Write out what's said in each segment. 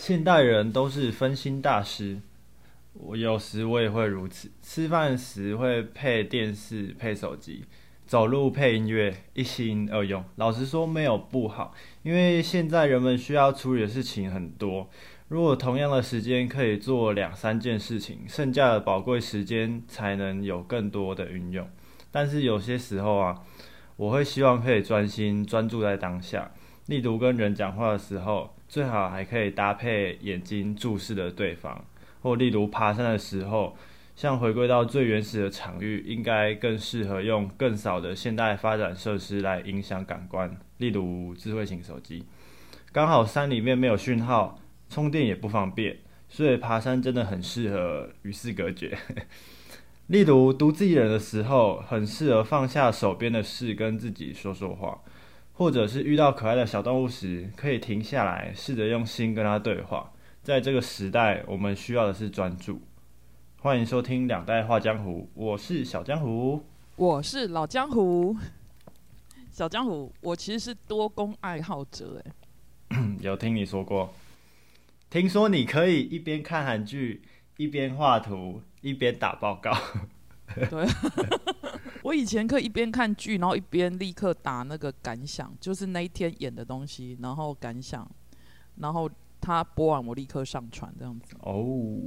现代人都是分心大师，我有时我也会如此。吃饭时会配电视、配手机，走路配音乐，一心二用。老实说，没有不好，因为现在人们需要处理的事情很多。如果同样的时间可以做两三件事情，剩下的宝贵时间才能有更多的运用。但是有些时候啊，我会希望可以专心专注在当下，例如跟人讲话的时候。最好还可以搭配眼睛注视的对方，或例如爬山的时候，像回归到最原始的场域，应该更适合用更少的现代发展设施来影响感官，例如智慧型手机。刚好山里面没有讯号，充电也不方便，所以爬山真的很适合与世隔绝。例如独自一人的时候，很适合放下手边的事，跟自己说说话。或者是遇到可爱的小动物时，可以停下来，试着用心跟它对话。在这个时代，我们需要的是专注。欢迎收听《两代画江湖》，我是小江湖，我是老江湖。小江湖，我其实是多功爱好者，哎，有听你说过。听说你可以一边看韩剧，一边画图，一边打报告。对。我以前可以一边看剧，然后一边立刻打那个感想，就是那一天演的东西，然后感想，然后他播完我立刻上传这样子。哦，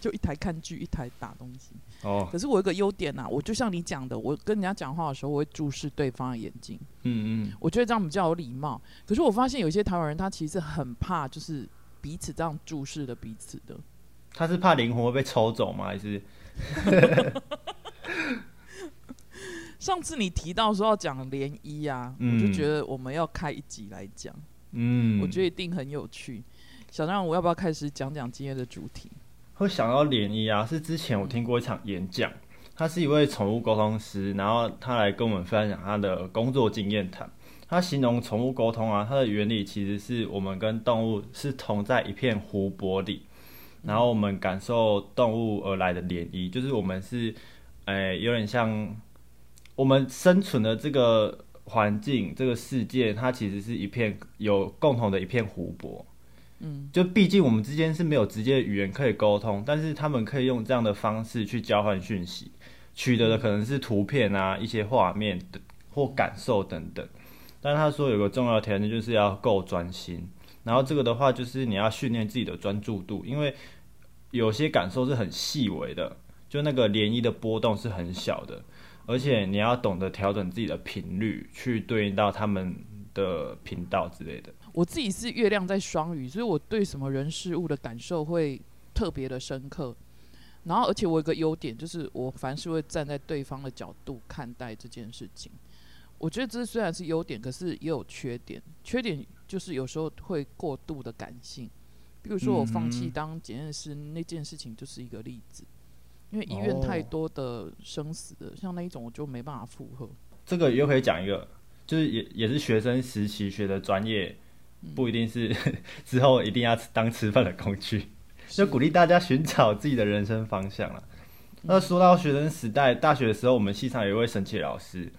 就一台看剧，一台打东西。哦。可是我有个优点呐，我就像你讲的，我跟人家讲话的时候，我会注视对方的眼睛。嗯嗯。我觉得这样比较有礼貌。可是我发现有些台湾人他其实很怕，就是彼此这样注视的彼此的。他是怕灵魂会被抽走吗？还是？上次你提到说要讲涟漪啊，我就觉得我们要开一集来讲。嗯，我觉得一定很有趣。小张，我要不要开始讲讲今天的主题？会想到涟漪啊，是之前我听过一场演讲，他是一位宠物沟通师，然后他来跟我们分享他的工作经验谈。他形容宠物沟通啊，它的原理其实是我们跟动物是同在一片湖泊里，然后我们感受动物而来的涟漪，就是我们是。哎，有点像我们生存的这个环境，这个世界，它其实是一片有共同的一片湖泊。嗯，就毕竟我们之间是没有直接语言可以沟通，但是他们可以用这样的方式去交换讯息，取得的可能是图片啊、一些画面的或感受等等。但他说有个重要条件就是要够专心，然后这个的话就是你要训练自己的专注度，因为有些感受是很细微的。就那个涟漪的波动是很小的，而且你要懂得调整自己的频率，去对应到他们的频道之类的。我自己是月亮在双鱼，所以我对什么人事物的感受会特别的深刻。然后，而且我有个优点，就是我凡事会站在对方的角度看待这件事情。我觉得这虽然是优点，可是也有缺点。缺点就是有时候会过度的感性，比如说我放弃当检验师那件事情，就是一个例子。因为医院太多的生死的，像那一种我就没办法负荷。这个又可以讲一个，就是也也是学生时期学的专业，不一定是 之后一定要当吃饭的工具，就鼓励大家寻找自己的人生方向了。那说到学生时代，大学的时候，我们系上有一位神奇老师，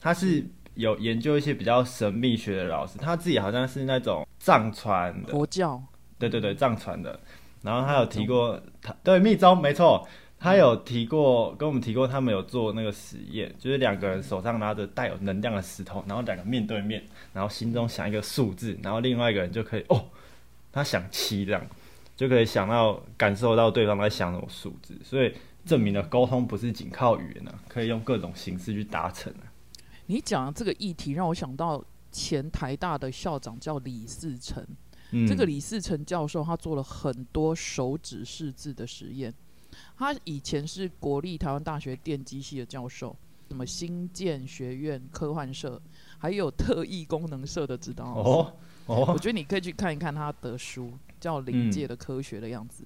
他是有研究一些比较神秘学的老师，他自己好像是那种藏传的佛教，对对对，藏传的。然后他有提过，他对密宗没错。他有提过，跟我们提过，他们有做那个实验，就是两个人手上拿着带有能量的石头，然后两个面对面，然后心中想一个数字，然后另外一个人就可以哦，他想七这样，就可以想到感受到对方在想什么数字，所以证明了沟通不是仅靠语言呢，可以用各种形式去达成你讲的这个议题让我想到前台大的校长叫李世成，这个李世成教授他做了很多手指识字的实验。他以前是国立台湾大学电机系的教授，什么新建学院科幻社，还有特异功能社的指导哦哦，我觉得你可以去看一看他的书，叫《临界的科学》的样子。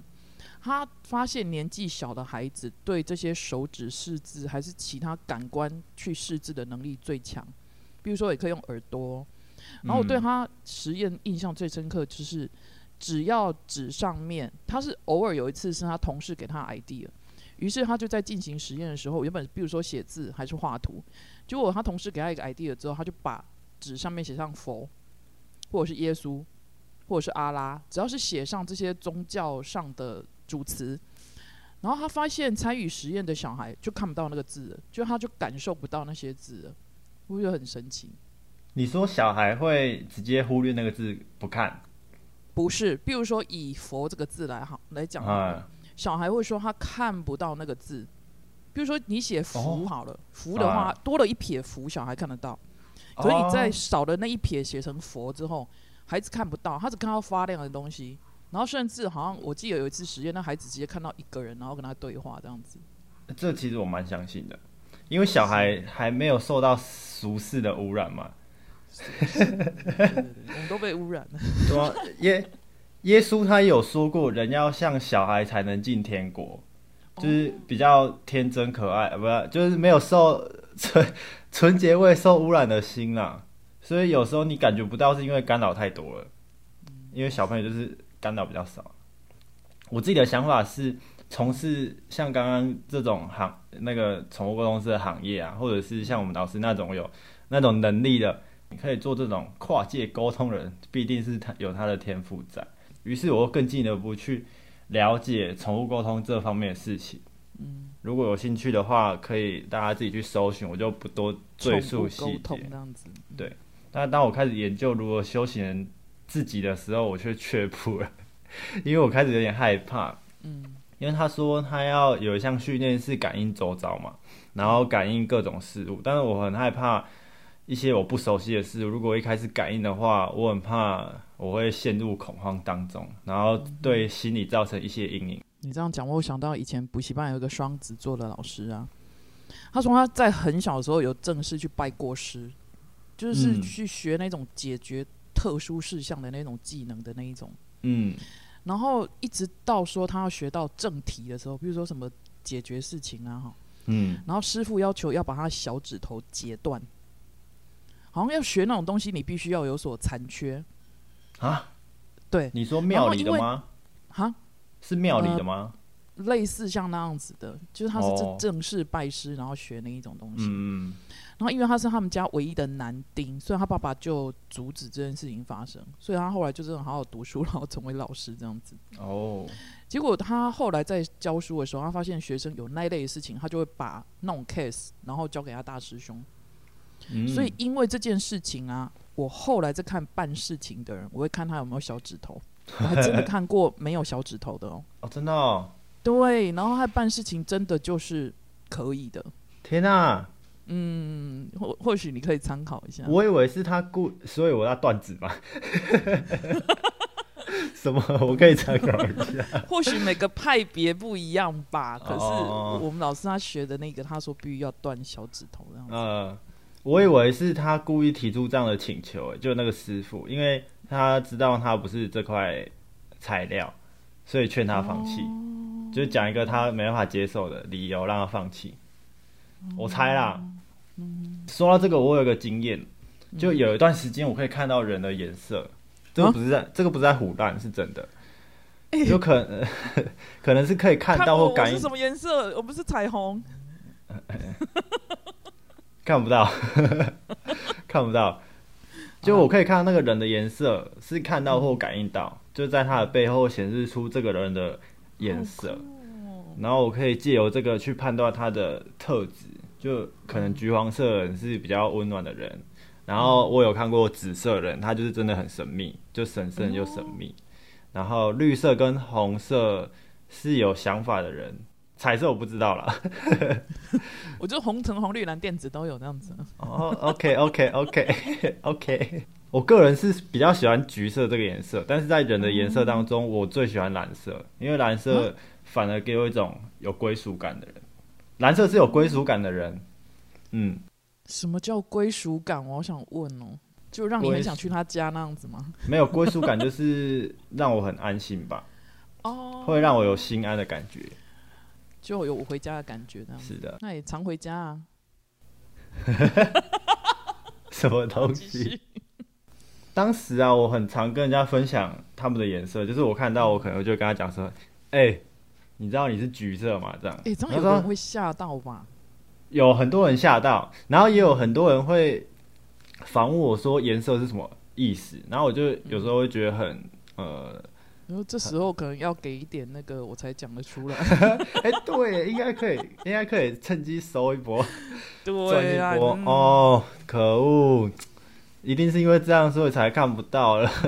他发现年纪小的孩子对这些手指识字，还是其他感官去识字的能力最强。比如说，也可以用耳朵。然后我对他实验印象最深刻就是。只要纸上面，他是偶尔有一次是他同事给他 idea，于是他就在进行实验的时候，原本比如说写字还是画图，结果他同事给他一个 idea 之后，他就把纸上面写上佛，或者是耶稣，或者是阿拉，只要是写上这些宗教上的主词，然后他发现参与实验的小孩就看不到那个字，就他就感受不到那些字了，我觉得很神奇。你说小孩会直接忽略那个字不看？不是，比如说以“佛”这个字来好来讲，小孩会说他看不到那个字。比如说你写“福”好了，“福”的话多了一撇“福”，小孩看得到。所以你在少的那一撇写成“佛”之后，孩子看不到，他只看到发亮的东西。然后甚至好像我记得有一次实验，那孩子直接看到一个人，然后跟他对话这样子。这其实我蛮相信的，因为小孩还没有受到俗世的污染嘛。我们都被污染了。对啊，耶耶稣他有说过，人要像小孩才能进天国，就是比较天真可爱，不是就是没有受纯纯洁未受污染的心啦。所以有时候你感觉不到，是因为干扰太多了。因为小朋友就是干扰比较少。我自己的想法是，从事像刚刚这种行那个宠物沟通师的行业啊，或者是像我们老师那种有那种能力的。你可以做这种跨界沟通人，必定是他有他的天赋在。于是，我更进一步去了解宠物沟通这方面的事情。嗯，如果有兴趣的话，可以大家自己去搜寻，我就不多赘述细节。这样子，对。但当我开始研究如何修行人自己的时候，我却却步了，因为我开始有点害怕。嗯，因为他说他要有一项训练是感应周遭嘛，然后感应各种事物，但是我很害怕。一些我不熟悉的事，如果一开始感应的话，我很怕我会陷入恐慌当中，然后对心理造成一些阴影。你这样讲，我想到以前补习班有一个双子座的老师啊，他说他在很小的时候有正式去拜过师，就是去学那种解决特殊事项的那种技能的那一种。嗯，然后一直到说他要学到正题的时候，比如说什么解决事情啊，哈，嗯，然后师傅要求要把他小指头截断。好像要学那种东西，你必须要有所残缺啊？对，你说庙里的吗？哈，是庙里的吗？类似像那样子的，就是他是正正式拜师，然后学那一种东西。嗯然后因为他是他们家唯一的男丁，所以他爸爸就阻止这件事情发生，所以他后来就真的好好读书，然后成为老师这样子。哦。结果他后来在教书的时候，他发现学生有那类的事情，他就会把那种 case，然后交给他大师兄。所以，因为这件事情啊，我后来在看办事情的人，我会看他有没有小指头。我还真的看过没有小指头的哦。哦，真的哦。对，然后他办事情真的就是可以的。天哪！嗯，或或许你可以参考一下。我以为是他故，所以我要断指嘛。什么？我可以参考一下。或许每个派别不一样吧。可是我们老师他学的那个，他说必须要断小指头这样子。我以为是他故意提出这样的请求，就那个师傅，因为他知道他不是这块材料，所以劝他放弃，就讲一个他没办法接受的理由让他放弃。我猜啦。说到这个，我有个经验，就有一段时间我可以看到人的颜色，这个不是在这个不是在胡乱，是真的，有可能 可能是可以看到或感应什么颜色，我不是彩虹。看不到，看不到。就我可以看到那个人的颜色，是看到或感应到，就在他的背后显示出这个人的颜色。然后我可以借由这个去判断他的特质，就可能橘黄色人是比较温暖的人。然后我有看过紫色人，他就是真的很神秘，就神圣又神秘。然后绿色跟红色是有想法的人。彩色我不知道了，我觉得红橙黄绿蓝靛紫都有那样子。哦，OK OK OK OK，我个人是比较喜欢橘色这个颜色，但是在人的颜色当中，我最喜欢蓝色，因为蓝色反而给我一种有归属感的人。蓝色是有归属感的人，嗯。什么叫归属感？我好想问哦，就让你很想去他家那样子吗？没有归属感，就是让我很安心吧。哦，会让我有心安的感觉。就有我回家的感觉，这样是的。那也常回家啊。什么东西？当时啊，我很常跟人家分享他们的颜色，就是我看到，我可能就跟他讲说：“哎，你知道你是橘色吗？”这样。哎，这样有人会吓到吧？有很多人吓到，然后也有很多人会反问我说颜色是什么意思，然后我就有时候会觉得很呃，然后这时候可能要给一点那个，我才讲得出来。哎，对，应该可以，应该可以趁机收一波，对啊，哦，可恶，一定是因为这样，所以才看不到了。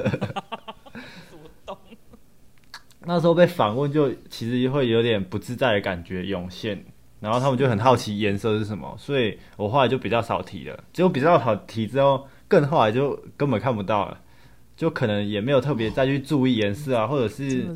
那时候被访问，就其实会有点不自在的感觉涌现，然后他们就很好奇颜色是什么，所以我后来就比较少提了。结果比较少提之后，更后来就根本看不到了，就可能也没有特别再去注意颜色啊，或者是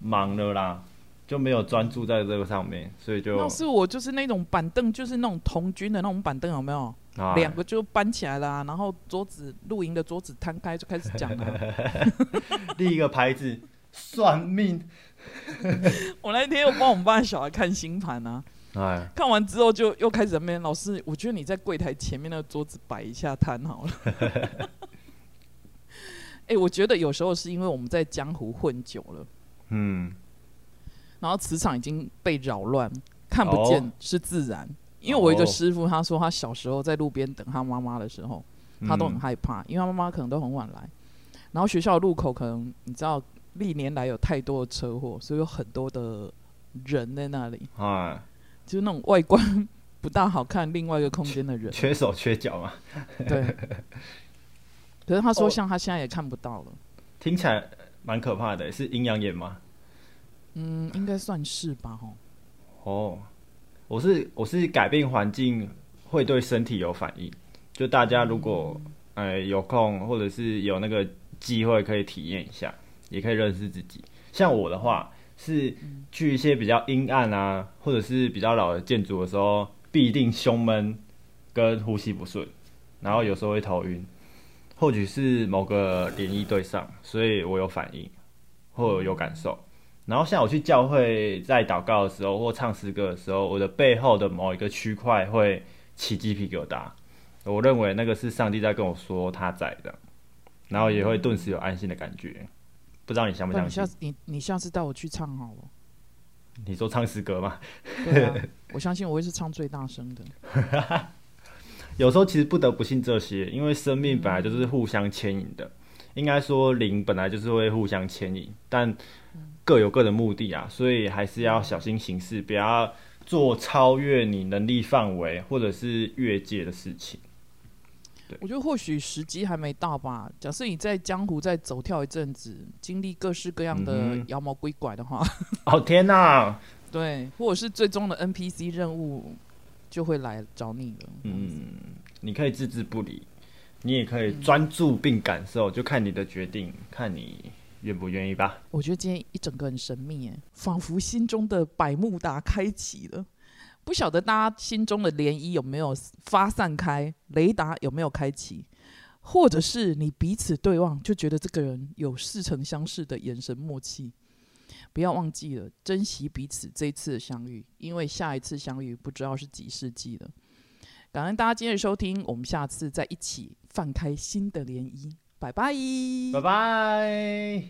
忙了啦，就没有专注在这个上面，所以就。那是我就是那种板凳，就是那种童军的那种板凳，有没有？两个就搬起来了，然后桌子露营的桌子摊开就开始讲了。第一个牌子。算命！我那天又帮我们班小孩看星盘啊，哎，看完之后就又开始那边老师，我觉得你在柜台前面那个桌子摆一下摊好了。哎，我觉得有时候是因为我们在江湖混久了，嗯，然后磁场已经被扰乱，看不见是自然。因为我一个师傅他说，他小时候在路边等他妈妈的时候，他都很害怕，因为他妈妈可能都很晚来，然后学校路口可能你知道。历年来有太多的车祸，所以有很多的人在那里。哎，就是那种外观 不大好看，另外一个空间的人，缺手缺脚嘛。对。可是他说，像他现在也看不到了。听起来蛮可怕的，是阴阳眼吗？嗯，应该算是吧。吼。哦，我是我是改变环境会对身体有反应。就大家如果哎有空或者是有那个机会，可以体验一下。也可以认识自己。像我的话，是去一些比较阴暗啊，或者是比较老的建筑的时候，必定胸闷跟呼吸不顺，然后有时候会头晕，或许是某个联谊对上，所以我有反应或有感受。然后像我去教会，在祷告的时候或唱诗歌的时候，我的背后的某一个区块会起鸡皮疙瘩，我认为那个是上帝在跟我说他在的，然后也会顿时有安心的感觉。不知道你相不相信？下次你你下次带我去唱好了。你说唱诗歌吗？对啊，我相信我会是唱最大声的。有时候其实不得不信这些，因为生命本来就是互相牵引的。应该说灵本来就是会互相牵引，但各有各的目的啊，所以还是要小心行事，不要做超越你能力范围或者是越界的事情。我觉得或许时机还没到吧。假设你在江湖再走跳一阵子，经历各式各样的妖魔鬼怪的话，哦天哪！对，或者是最终的 NPC 任务就会来找你了。嗯，你可以置之不理，你也可以专注并感受，就看你的决定，看你愿不愿意吧。我觉得今天一整个很神秘，哎，仿佛心中的百慕达开启了。不晓得大家心中的涟漪有没有发散开，雷达有没有开启，或者是你彼此对望就觉得这个人有似曾相识的眼神默契。不要忘记了珍惜彼此这次的相遇，因为下一次相遇不知道是几世纪了。感恩大家今日收听，我们下次再一起放开新的涟漪。拜拜，拜拜。